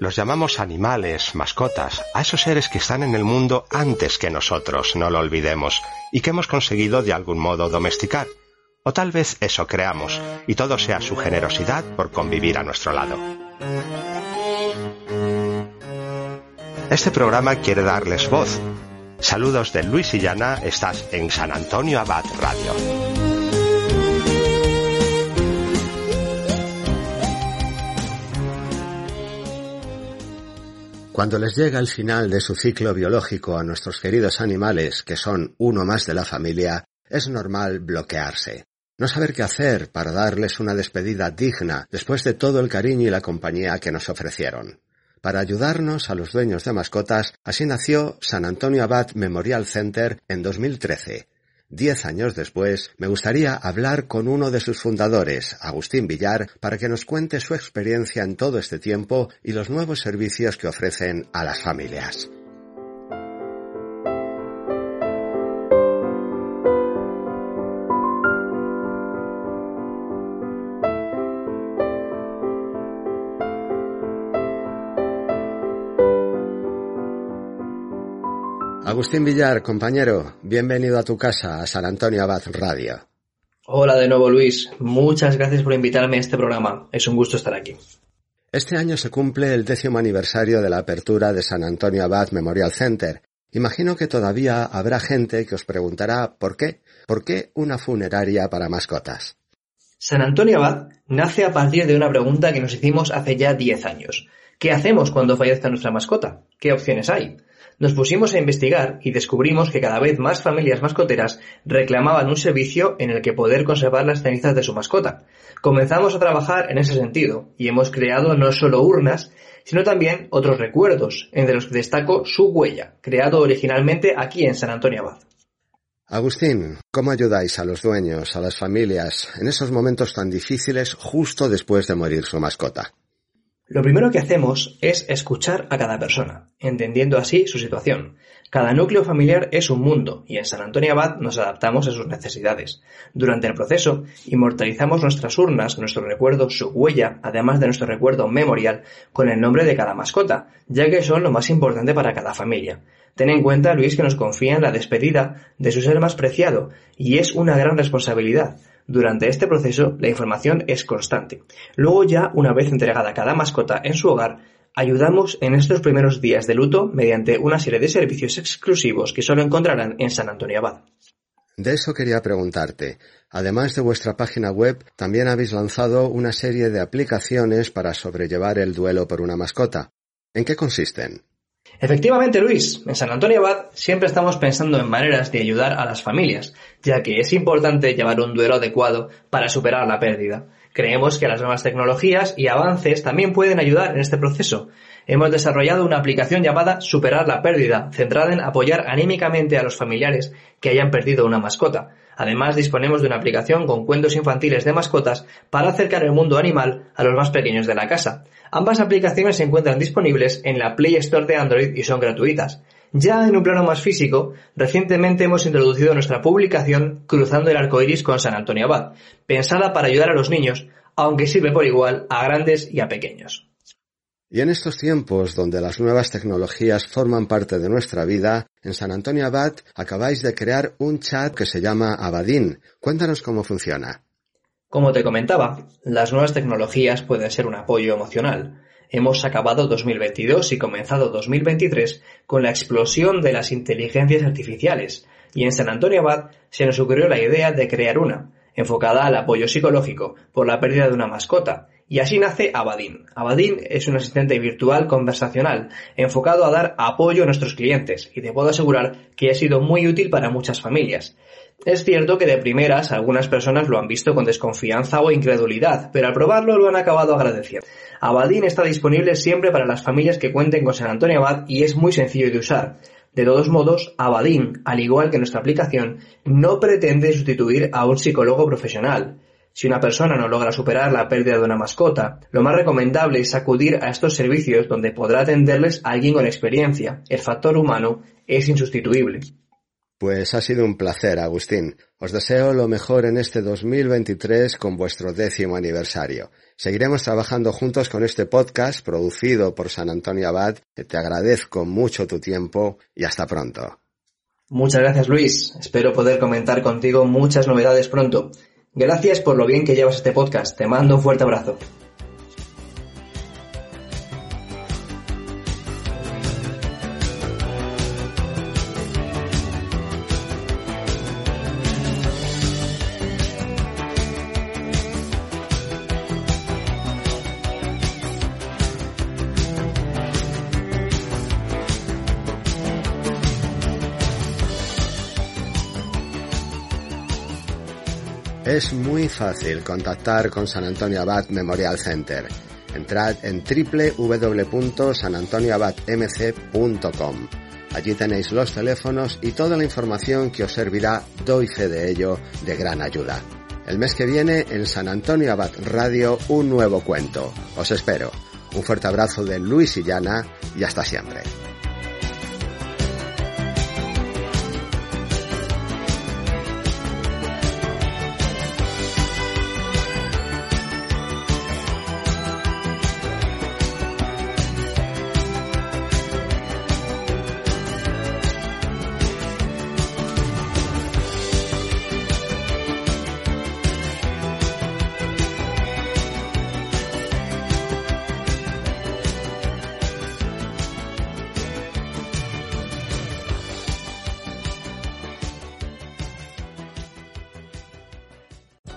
Los llamamos animales, mascotas, a esos seres que están en el mundo antes que nosotros, no lo olvidemos, y que hemos conseguido de algún modo domesticar. O tal vez eso creamos, y todo sea su generosidad por convivir a nuestro lado. Este programa quiere darles voz, Saludos de Luis y Llana, estás en San Antonio Abad Radio. Cuando les llega el final de su ciclo biológico a nuestros queridos animales, que son uno más de la familia, es normal bloquearse. No saber qué hacer para darles una despedida digna después de todo el cariño y la compañía que nos ofrecieron. Para ayudarnos a los dueños de mascotas, así nació San Antonio Abad Memorial Center en 2013. Diez años después, me gustaría hablar con uno de sus fundadores, Agustín Villar, para que nos cuente su experiencia en todo este tiempo y los nuevos servicios que ofrecen a las familias. Agustín Villar, compañero, bienvenido a tu casa, a San Antonio Abad Radio. Hola de nuevo, Luis. Muchas gracias por invitarme a este programa. Es un gusto estar aquí. Este año se cumple el décimo aniversario de la apertura de San Antonio Abad Memorial Center. Imagino que todavía habrá gente que os preguntará por qué. ¿Por qué una funeraria para mascotas? San Antonio Abad nace a partir de una pregunta que nos hicimos hace ya 10 años. ¿Qué hacemos cuando fallezca nuestra mascota? ¿Qué opciones hay? Nos pusimos a investigar y descubrimos que cada vez más familias mascoteras reclamaban un servicio en el que poder conservar las cenizas de su mascota. Comenzamos a trabajar en ese sentido y hemos creado no solo urnas, sino también otros recuerdos, entre los que destaco su huella, creado originalmente aquí en San Antonio Abad. Agustín, ¿cómo ayudáis a los dueños, a las familias, en esos momentos tan difíciles justo después de morir su mascota? Lo primero que hacemos es escuchar a cada persona, entendiendo así su situación. Cada núcleo familiar es un mundo y en San Antonio Abad nos adaptamos a sus necesidades. Durante el proceso, inmortalizamos nuestras urnas, nuestro recuerdo, su huella, además de nuestro recuerdo memorial, con el nombre de cada mascota, ya que son lo más importante para cada familia. Ten en cuenta, Luis, que nos confía en la despedida de su ser más preciado, y es una gran responsabilidad. Durante este proceso, la información es constante. Luego ya, una vez entregada cada mascota en su hogar, ayudamos en estos primeros días de luto mediante una serie de servicios exclusivos que solo encontrarán en San Antonio Abad. De eso quería preguntarte. Además de vuestra página web, también habéis lanzado una serie de aplicaciones para sobrellevar el duelo por una mascota. ¿En qué consisten? Efectivamente, Luis, en San Antonio Abad siempre estamos pensando en maneras de ayudar a las familias, ya que es importante llevar un duelo adecuado para superar la pérdida. Creemos que las nuevas tecnologías y avances también pueden ayudar en este proceso. Hemos desarrollado una aplicación llamada Superar la pérdida, centrada en apoyar anímicamente a los familiares que hayan perdido una mascota. Además, disponemos de una aplicación con cuentos infantiles de mascotas para acercar el mundo animal a los más pequeños de la casa. Ambas aplicaciones se encuentran disponibles en la Play Store de Android y son gratuitas. Ya en un plano más físico, recientemente hemos introducido nuestra publicación Cruzando el arco iris con San Antonio Abad, pensada para ayudar a los niños, aunque sirve por igual a grandes y a pequeños. Y en estos tiempos donde las nuevas tecnologías forman parte de nuestra vida, en San Antonio Abad acabáis de crear un chat que se llama Abadín. Cuéntanos cómo funciona. Como te comentaba, las nuevas tecnologías pueden ser un apoyo emocional. Hemos acabado 2022 y comenzado 2023 con la explosión de las inteligencias artificiales, y en San Antonio Abad se nos ocurrió la idea de crear una, enfocada al apoyo psicológico por la pérdida de una mascota, y así nace Abadin. Abadin es un asistente virtual conversacional enfocado a dar apoyo a nuestros clientes y te puedo asegurar que ha sido muy útil para muchas familias. Es cierto que de primeras algunas personas lo han visto con desconfianza o incredulidad, pero al probarlo lo han acabado agradeciendo. Abadín está disponible siempre para las familias que cuenten con San Antonio Abad y es muy sencillo de usar. De todos modos, Abadín, al igual que nuestra aplicación, no pretende sustituir a un psicólogo profesional. Si una persona no logra superar la pérdida de una mascota, lo más recomendable es acudir a estos servicios donde podrá atenderles alguien con experiencia. El factor humano es insustituible. Pues ha sido un placer, Agustín. Os deseo lo mejor en este 2023 con vuestro décimo aniversario. Seguiremos trabajando juntos con este podcast producido por San Antonio Abad. Te agradezco mucho tu tiempo y hasta pronto. Muchas gracias, Luis. Espero poder comentar contigo muchas novedades pronto. Gracias por lo bien que llevas este podcast. Te mando un fuerte abrazo. Es muy fácil contactar con San Antonio Abad Memorial Center. Entrad en www.sanantonioabadmc.com. Allí tenéis los teléfonos y toda la información que os servirá, doy fe de ello, de gran ayuda. El mes que viene en San Antonio Abad Radio un nuevo cuento. Os espero. Un fuerte abrazo de Luis y Llana y hasta siempre.